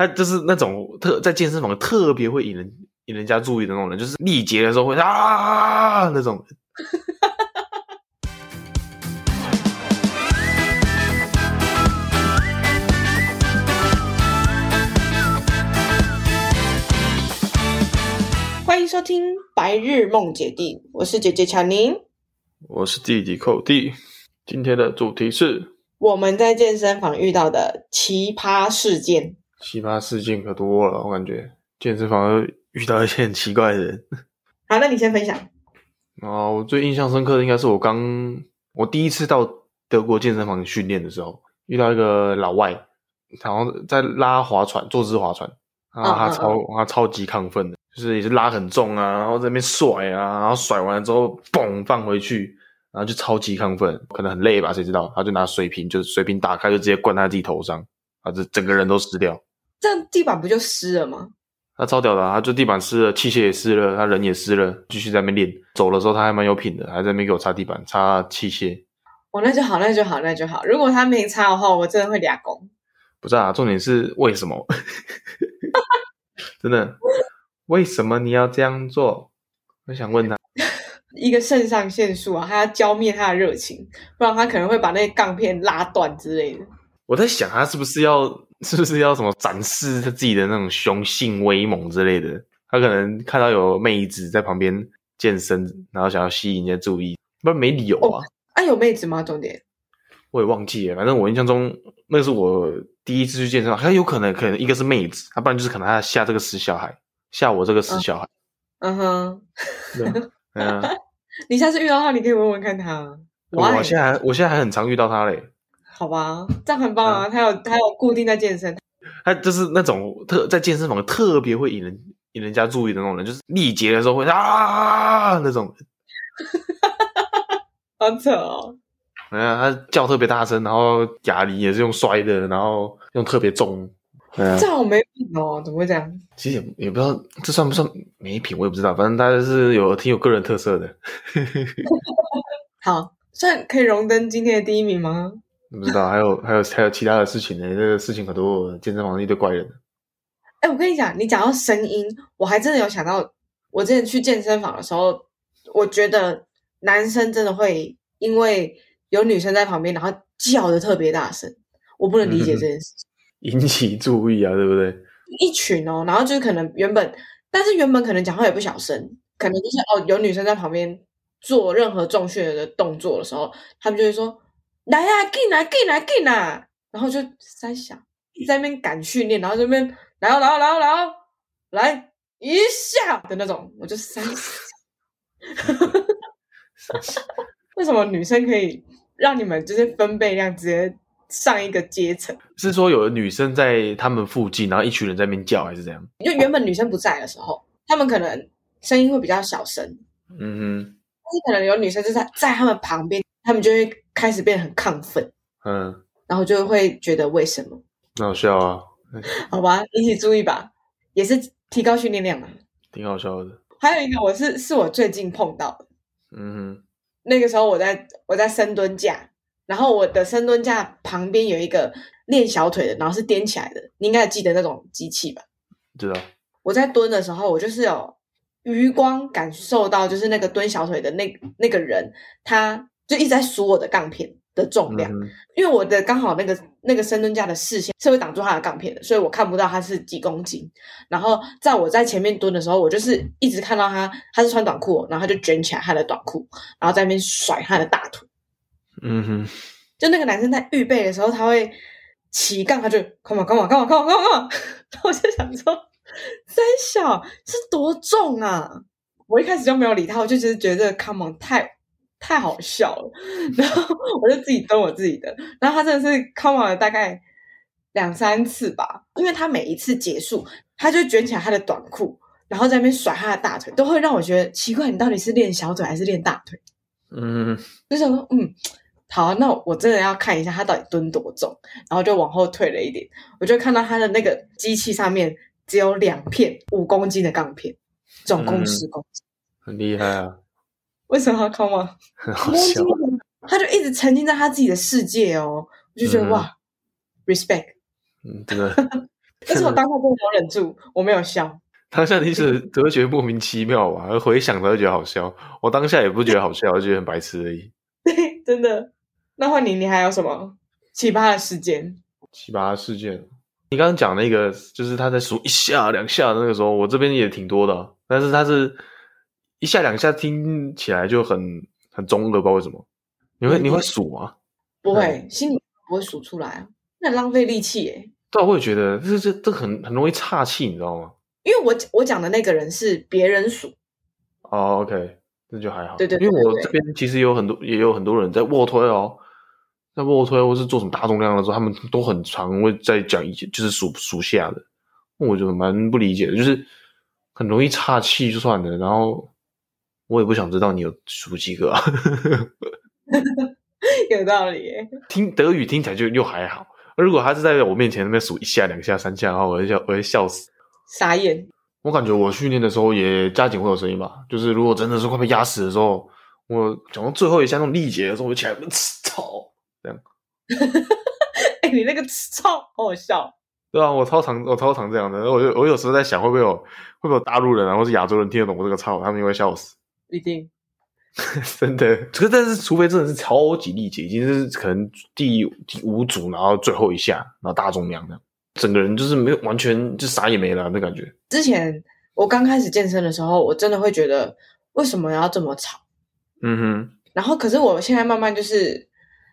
他就是那种特在健身房特别会引人引人家注意的那种人，就是力竭的时候会啊那种。欢迎收听《白日梦姐弟》，我是姐姐乔宁，我是弟弟寇弟。今天的主题是我们在健身房遇到的奇葩事件。奇葩事件可多了，我感觉健身房遇到一些很奇怪的人。好，那你先分享。哦，我最印象深刻的应该是我刚我第一次到德国健身房训练的时候，遇到一个老外，然后在拉划船，坐姿划船，啊他超、嗯嗯嗯、他超级亢奋的，就是也是拉很重啊，然后在那边甩啊，然后甩完了之后嘣放回去，然后就超级亢奋，可能很累吧，谁知道？他就拿水瓶，就是水瓶打开就直接灌在他自己头上，啊，这整个人都湿掉。这样地板不就湿了吗？他超屌的，啊，他就地板湿了，器械也湿了，他人也湿了，继续在那边练。走的时候他还蛮有品的，还在那边给我擦地板、擦器械。哦，那就好，那就好，那就好。如果他没擦的话，我真的会俩工。不是啊，重点是为什么？真的，为什么你要这样做？我想问他，一个肾上腺素啊，他要浇灭他的热情，不然他可能会把那个杠片拉断之类的。我在想，他是不是要？是不是要什么展示他自己的那种雄性威猛之类的？他可能看到有妹子在旁边健身，然后想要吸引人家注意，不然没理由啊。啊，有妹子吗？重点我也忘记了，反正我印象中那是我第一次去健身房，他有可能可能一个是妹子，要不然就是可能他吓这个死小孩，吓我这个死小孩。嗯哼，对，对啊。你下次遇到他，你可以问问看他。我现在还我现在还很常遇到他嘞。好吧，这样很棒啊！他有他有固定在健身，他就是那种特在健身房特别会引人引人家注意的那种人，就是力竭的时候会啊那种，好扯哦！哎呀，他叫特别大声，然后哑铃也是用摔的，然后用特别重，这样好没品哦！怎么会这样？其实也也不知道这算不算没品，我也不知道，反正他是有挺有个人特色的。好，算可以荣登今天的第一名吗？不知道，还有还有还有其他的事情呢？这个事情很多，健身房一堆怪人。哎，我跟你讲，你讲到声音，我还真的有想到，我之前去健身房的时候，我觉得男生真的会因为有女生在旁边，然后叫的特别大声，我不能理解这件事情。引起注意啊，对不对？一群哦，然后就是可能原本，但是原本可能讲话也不小声，可能就是哦，有女生在旁边做任何重训的动作的时候，他们就会说。来呀、啊，进来，进来，进来！然后就三小在那边赶训练，然后这边来哦，来哦，来哦，来哦，来一下的那种，我就三小。为什么女生可以让你们就是分贝量直接上一个阶层？是说有的女生在他们附近，然后一群人在那边叫，还是怎样？就原本女生不在的时候，他们可能声音会比较小声。嗯哼。但是可能有女生就在在他们旁边，他们就会。开始变得很亢奋，嗯，然后就会觉得为什么？那好笑啊！好吧，引起注意吧，也是提高训练量嘛，挺好笑的。还有一个，我是是我最近碰到的，嗯哼，那个时候我在我在深蹲架，然后我的深蹲架旁边有一个练小腿的，然后是颠起来的，你应该记得那种机器吧？知道。我在蹲的时候，我就是有余光感受到，就是那个蹲小腿的那那个人他。就一直在数我的杠片的重量，嗯、因为我的刚好那个那个深蹲架的视线是会挡住他的杠片的，所以我看不到他是几公斤。然后在我在前面蹲的时候，我就是一直看到他，他是穿短裤，然后他就卷起来他的短裤，然后在那边甩他的大腿。嗯哼，就那个男生在预备的时候，他会起杠，他就 come on come on come on come on come on，然后我就想说，三小是多重啊？我一开始就没有理他，我就只是觉得 come on 太。太好笑了，然后我就自己蹲我自己的，然后他真的是 come on 了大概两三次吧，因为他每一次结束，他就卷起来他的短裤，然后在那边甩他的大腿，都会让我觉得奇怪，你到底是练小腿还是练大腿？嗯，就想说，嗯，好，那我真的要看一下他到底蹲多重，然后就往后退了一点，我就看到他的那个机器上面只有两片五公斤的杠片，总共十公斤，嗯，很厉害啊。为什么要 come on？很好笑，他就一直沉浸在他自己的世界哦，我就觉得、嗯、哇，respect，嗯，真的，但是我当下真的没有忍住，我没有笑。当下你是只会觉得莫名其妙吧？而回想才会觉得好笑。我当下也不觉得好笑，我觉得很白痴而已。对，真的。那换你，你还有什么奇葩的事件？奇葩的事件，你刚刚讲那个，就是他在数一下两下的那个时候，我这边也挺多的。但是他是一下两下，听起来就很很中二，不知道为什么。你会你会数吗？不会，心里不会数出来啊，那很浪费力气耶。对，我也觉得这这这很很容易岔气，你知道吗？因为我我讲的那个人是别人数。哦，OK，那就还好。对对，对，对，对，因为我这边其实有很多也有很多人在卧推哦。在卧推或是做什么大重量的时候，他们都很常会在讲一些，就是数数下的，我就蛮不理解的，就是很容易岔气就算了，然后我也不想知道你有数几个啊，有道理耶。听德语听起来就又还好，而如果他是在我面前那边数一下、两下、三下的话，我会笑，我会笑死，傻眼。我感觉我训练的时候也加紧会有声音吧，就是如果真的是快被压死的时候，我讲到最后一下那种力竭的时候，我就起来操。这样，哎、欸，你那个超好好笑，对啊，我超常我超常这样的，我就我有时候在想，会不会有会不会有大陆人啊，或是亚洲人听得懂我这个操，他们就会笑死。一定，真的，可是但是除非真的是超级力竭，已经是可能第第五组，然后最后一下，然后大重量的，整个人就是没有完全就啥也没了那感觉。之前我刚开始健身的时候，我真的会觉得为什么要这么吵？嗯哼，然后可是我现在慢慢就是。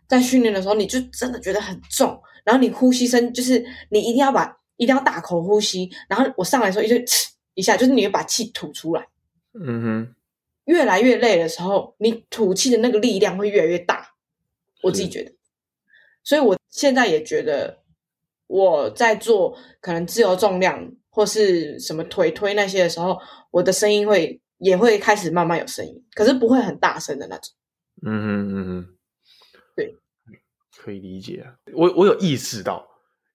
在训练的时候，你就真的觉得很重，然后你呼吸声就是你一定要把一定要大口呼吸，然后我上来的时候一就呲 一下，就是你会把气吐出来。嗯哼，越来越累的时候，你吐气的那个力量会越来越大。我自己觉得，所以我现在也觉得我在做可能自由重量或是什么腿推那些的时候，我的声音会也会开始慢慢有声音，可是不会很大声的那种。嗯嗯嗯嗯，对。可以理解啊，我我有意识到，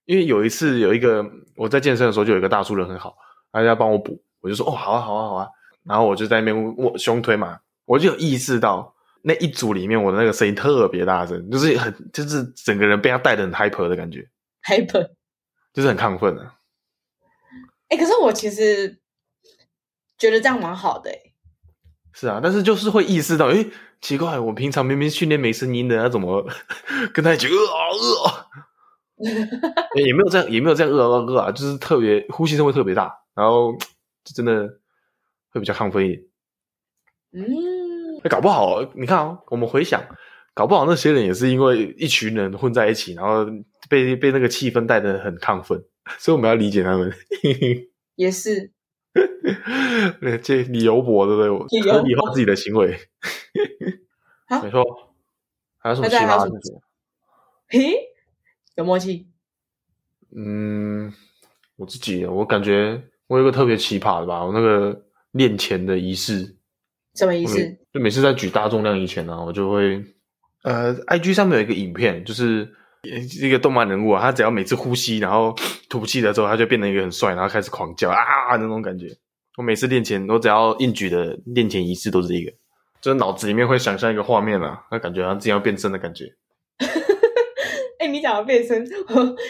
因为有一次有一个我在健身的时候，就有一个大叔人很好，他要帮我补，我就说哦好啊好啊好啊，然后我就在那边握胸推嘛，我就有意识到那一组里面我的那个声音特别大声，就是很就是整个人被他带的很 hyper 的感觉，hyper 就是很亢奋啊。哎、欸，可是我其实觉得这样蛮好的。是啊，但是就是会意识到，诶，奇怪，我平常明明训练没声音的，他怎么 跟他一起呃啊呃啊？也没有这样，也没有这样呃啊呃啊，就是特别呼吸声会特别大，然后就真的会比较亢奋一点。嗯，搞不好你看哦，我们回想，搞不好那些人也是因为一群人混在一起，然后被被那个气氛带得很亢奋，所以我们要理解他们。也是。这理由薄，对不对？我合理化自己的行为，没错。还有什么奇葩的事？嘿，有默契。嗯，我自己，我感觉我有个特别奇葩的吧。我那个练前的仪式，什么仪式？就每次在举大重量以前呢、啊，我就会呃，IG 上面有一个影片，就是。一个动漫人物啊，他只要每次呼吸，然后吐气的时候，他就变成一个很帅，然后开始狂叫啊那种感觉。我每次练前，我只要硬举的练前仪式都是一个，就是脑子里面会想象一个画面啊，那感觉好像自己要变身的感觉。哎、欸，你讲到变身，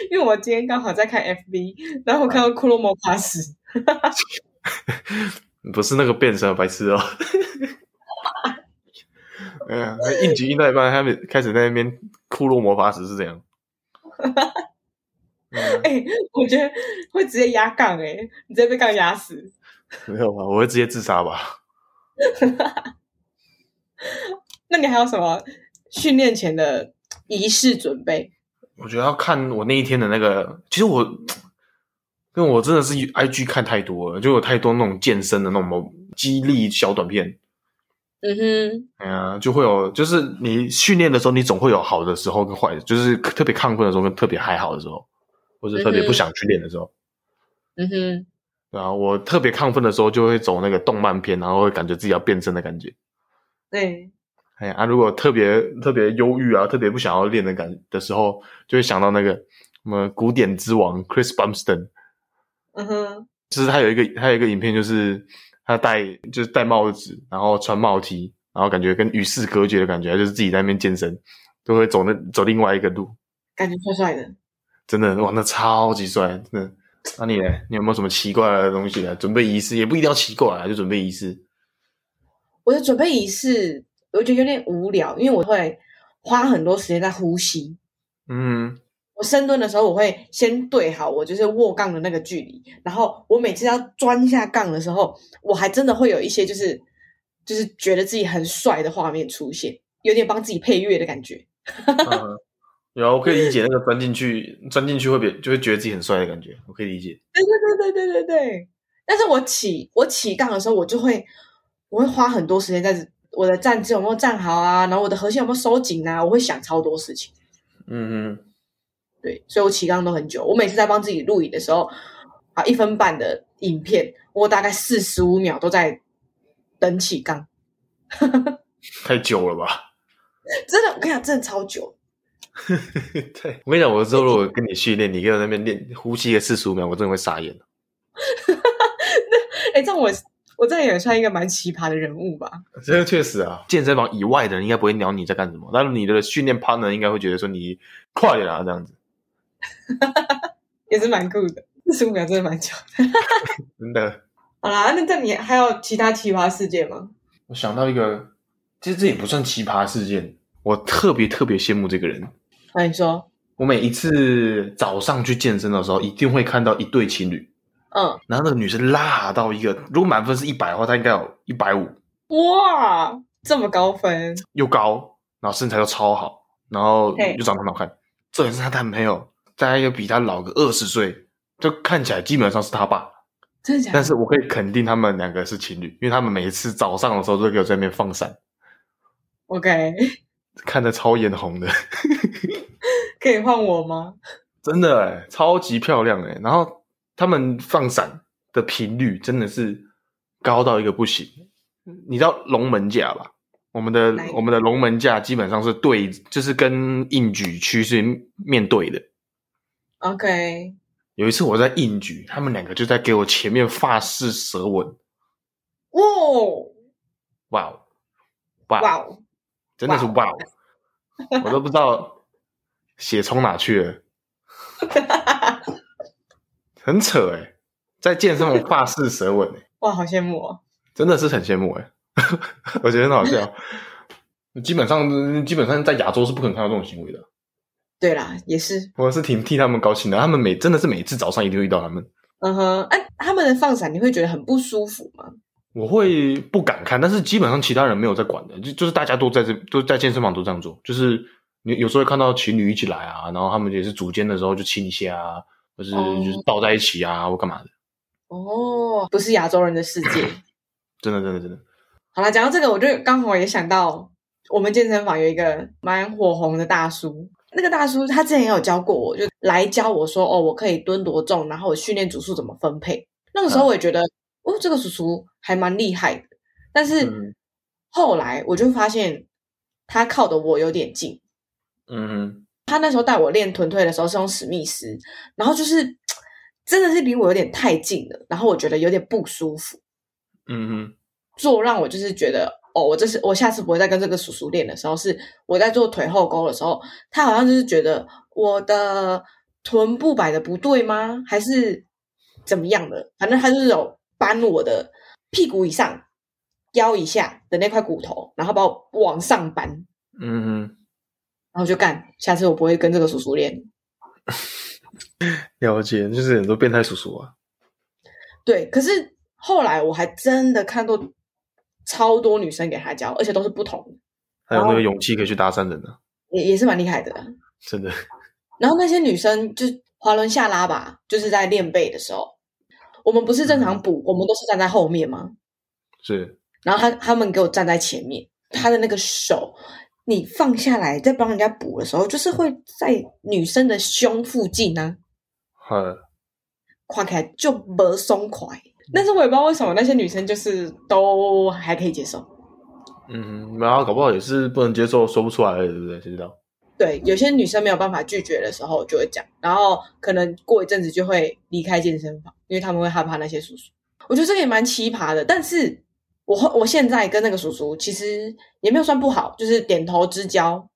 因为我今天刚好在看 FB，然后我看到骷髅魔法使，不是那个变身白痴哦。哎呀，硬举硬到一半，他们开始在那边骷髅魔法石是这样。哎、嗯欸，我觉得会直接压杠哎，你直接被杠压死。没有吧？我会直接自杀吧。那你还有什么训练前的仪式准备？我觉得要看我那一天的那个，其实我，因为我真的是 IG 看太多了，就有太多那种健身的那种激励小短片。嗯哼，哎呀，就会有，就是你训练的时候，你总会有好的时候跟坏的，就是特别亢奋的时候跟特别还好的时候，或者特别不想去练的时候。嗯哼，对啊，我特别亢奋的时候就会走那个动漫片，然后会感觉自己要变身的感觉。对，哎呀，啊，如果特别特别忧郁啊，特别不想要练的感的时候，就会想到那个什么古典之王 Chris Bumstead。嗯哼，就是他有一个他有一个影片就是。他戴就是戴帽子，然后穿帽 T，然后感觉跟与世隔绝的感觉，就是自己在那边健身，都会走那走另外一个路，感觉帅帅的，真的哇，那超级帅，真的。那、啊、你呢？你有没有什么奇怪的东西呢？准备仪式也不一定要奇怪啊，就准备仪式。我的准备仪式，我觉得有点无聊，因为我会花很多时间在呼吸。嗯，我深蹲的时候，我会先对好我就是握杠的那个距离，然后我每次要钻下杠的时候，我还真的会有一些就是就是觉得自己很帅的画面出现，有点帮自己配乐的感觉。嗯 有啊，我可以理解那个钻进去，钻进去会比就会觉得自己很帅的感觉，我可以理解。对对对对对对对。但是我起我起杠的时候，我就会我会花很多时间在我的站姿有没有站好啊，然后我的核心有没有收紧啊，我会想超多事情。嗯嗯。对，所以我起杠都很久。我每次在帮自己录影的时候，啊，一分半的影片，我大概四十五秒都在等起杠。太久了吧？真的，我跟你讲，真的超久。对，我跟你讲，我之后如果跟你训练，你跟在那边练呼吸个四十五秒，我真的会傻眼。那，哎，这样我我这样也算一个蛮奇葩的人物吧？这个确实啊，健身房以外的人应该不会鸟你在干什么，但是你的训练 partner 应该会觉得说你快点啊，这样子。也是蛮酷的，四十五秒真的蛮久的。真的。好啦，那这你还有其他奇葩事件吗？我想到一个，其实这也不算奇葩事件，我特别特别羡慕这个人。那你说，我每一次早上去健身的时候，一定会看到一对情侣。嗯，然后那个女生拉到一个，如果满分是一百的话，她应该有一百五。哇，这么高分！又高，然后身材又超好，然后又长得很好看。这也是她男朋友，大概又比他老个二十岁，就看起来基本上是他爸。真的假的？但是我可以肯定他们两个是情侣，因为他们每一次早上的时候都会给我在那边放闪。OK。看得超眼红的，可以换我吗？真的哎，超级漂亮哎！然后他们放闪的频率真的是高到一个不行。你知道龙门架吧？我们的我们的龙门架基本上是对，就是跟硬举区是面对的。OK。有一次我在应举，他们两个就在给我前面发式舌吻。哇！哇哦！哇！哇！真的是哇，wow, 我都不知道血冲哪去了，很扯哎，在健身房发式舌吻哎，哇，好羡慕哦，真的是很羡慕哎，我觉得很好笑，基本上基本上在亚洲是不可能看到这种行为的，对啦，也是，我是挺替他们高兴的，他们每真的是每次早上一定会遇到他们，嗯哼，哎，他们的放闪你会觉得很不舒服吗？我会不敢看，但是基本上其他人没有在管的，就就是大家都在这都在健身房都这样做，就是你有时候会看到情侣一起来啊，然后他们也是组间的时候就亲一下啊，或是就是抱在一起啊，或干嘛的。哦，不是亚洲人的世界，真的真的真的。好了，讲到这个，我就刚好也想到我们健身房有一个蛮火红的大叔，那个大叔他之前也有教过我，就来教我说哦，我可以蹲多重，然后我训练组数怎么分配。那个时候我也觉得。嗯哦，这个叔叔还蛮厉害的，但是后来我就发现他靠的我有点近。嗯哼，他那时候带我练臀推的时候是用史密斯，然后就是 真的是离我有点太近了，然后我觉得有点不舒服。嗯哼，做让我就是觉得哦，我这是我下次不会再跟这个叔叔练的时候，是我在做腿后勾的时候，他好像就是觉得我的臀部摆的不对吗？还是怎么样的？反正他就是有。搬我的屁股以上、腰以下的那块骨头，然后把我往上搬。嗯哼，然后就干。下次我不会跟这个叔叔练。了解，就是很多变态叔叔啊。对，可是后来我还真的看过超多女生给他教，而且都是不同的。还有那个勇气可以去搭讪人呢，也也是蛮厉害的。真的。然后那些女生就滑轮下拉吧，就是在练背的时候。我们不是正常补，嗯、我们都是站在后面吗？是。然后他他们给我站在前面，他的那个手，你放下来在帮人家补的时候，就是会在女生的胸附近呢、啊。嗯。跨开就不松快，但是我也不知道为什么那些女生就是都还可以接受。嗯，然后搞不好也是不能接受，说不出来，对不对？谁知道？对，有些女生没有办法拒绝的时候，就会讲，然后可能过一阵子就会离开健身房，因为他们会害怕那些叔叔。我觉得这个也蛮奇葩的，但是我我现在跟那个叔叔其实也没有算不好，就是点头之交。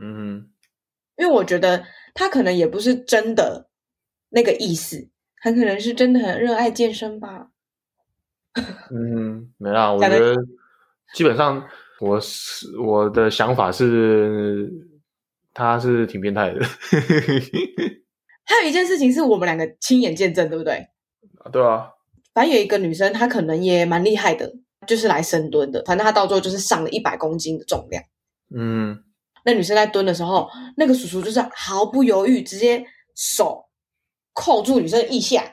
嗯哼，因为我觉得他可能也不是真的那个意思，很可能是真的很热爱健身吧。嗯，没啦，我觉得基本上我是我的想法是，他是挺变态的。还有一件事情是我们两个亲眼见证，对不对？啊，对啊。反正有一个女生，她可能也蛮厉害的，就是来深蹲的。反正她到最后就是上了一百公斤的重量。嗯。那女生在蹲的时候，那个叔叔就是毫不犹豫，直接手扣住女生的腋下。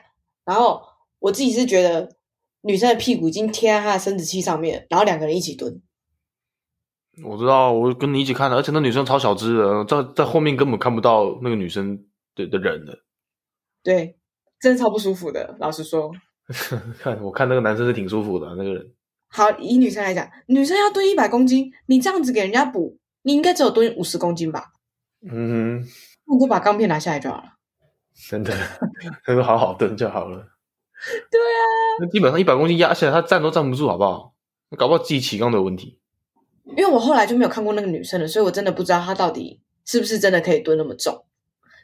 然后我自己是觉得女生的屁股已经贴在她的生殖器上面，然后两个人一起蹲。我知道，我跟你一起看的，而且那女生超小只的，在在后面根本看不到那个女生的的人的。对，真的超不舒服的。老实说，看我看那个男生是挺舒服的，那个人。好，以女生来讲，女生要蹲一百公斤，你这样子给人家补。你应该只有蹲五十公斤吧？嗯哼，那你就把钢片拿下来就好了。真的，他说好好蹲就好了。对啊，那基本上一百公斤压下来，他站都站不住，好不好？搞不好自己起杠都有问题。因为我后来就没有看过那个女生了，所以我真的不知道她到底是不是真的可以蹲那么重。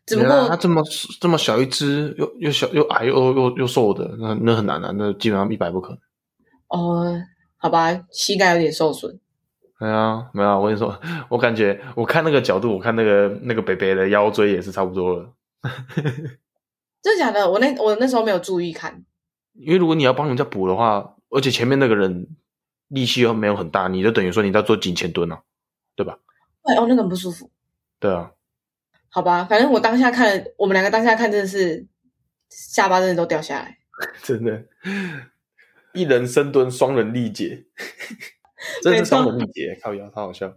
只不过她这么这么小一只，又又小又矮又又又瘦的，那那很难啊，那基本上一百不可能。哦，好吧，膝盖有点受损。没有、啊，没有、啊。我跟你说，我感觉我看那个角度，我看那个那个北北的腰椎也是差不多了。真的假的？我那我那时候没有注意看。因为如果你要帮人家补的话，而且前面那个人力气又没有很大，你就等于说你在做颈前蹲啊，对吧？对哦，那个很不舒服。对啊。好吧，反正我当下看，我们两个当下看，真的是下巴真的都掉下来。真的，一人深蹲，双人力竭。真是双人力竭，靠腰，超好笑。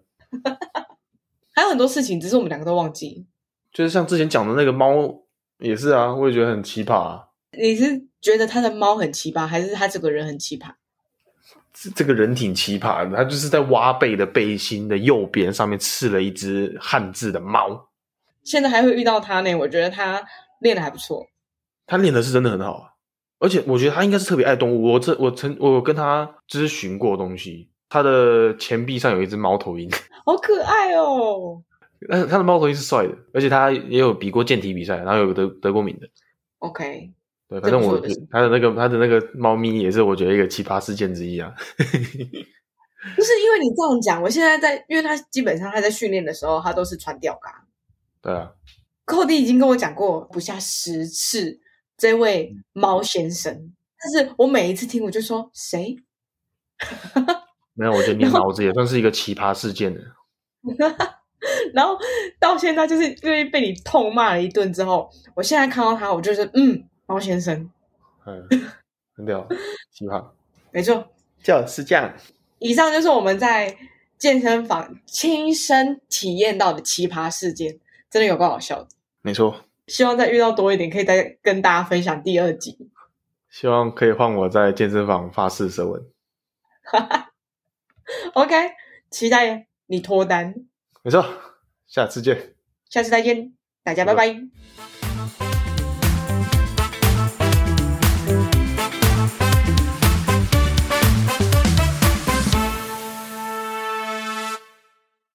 还有很多事情，只是我们两个都忘记。就是像之前讲的那个猫，也是啊，我也觉得很奇葩啊。你是觉得他的猫很奇葩，还是他这个人很奇葩？这这个人挺奇葩的，他就是在挖背的背心的右边上面刺了一只汉字的猫。现在还会遇到他呢，我觉得他练的还不错。他练的是真的很好啊，而且我觉得他应该是特别爱动物。我这我曾我有跟他咨询过东西。他的前臂上有一只猫头鹰，好可爱哦！但是他的猫头鹰是帅的，而且他也有比过健体比赛，然后有得得过名的。OK，对，反正我他的那个他的那个猫咪也是我觉得一个奇葩事件之一啊。不是因为你这样讲，我现在在，因为他基本上他在训练的时候，他都是穿吊嘎。对啊，寇弟已经跟我讲过不下十次这位猫先生，嗯、但是我每一次听我就说谁？没有，我觉得你脑子也算是一个奇葩事件的。然后到现在，就是因为被你痛骂了一顿之后，我现在看到他，我就是嗯，猫先生，嗯，很屌，奇葩，没错，就是这样。以上就是我们在健身房亲身体验到的奇葩事件，真的有够好笑的。没错，希望再遇到多一点，可以再跟大家分享第二集。希望可以换我在健身房发誓舌吻。哈哈。OK，期待你脱单。没错，下次见。下次再见，大家拜拜。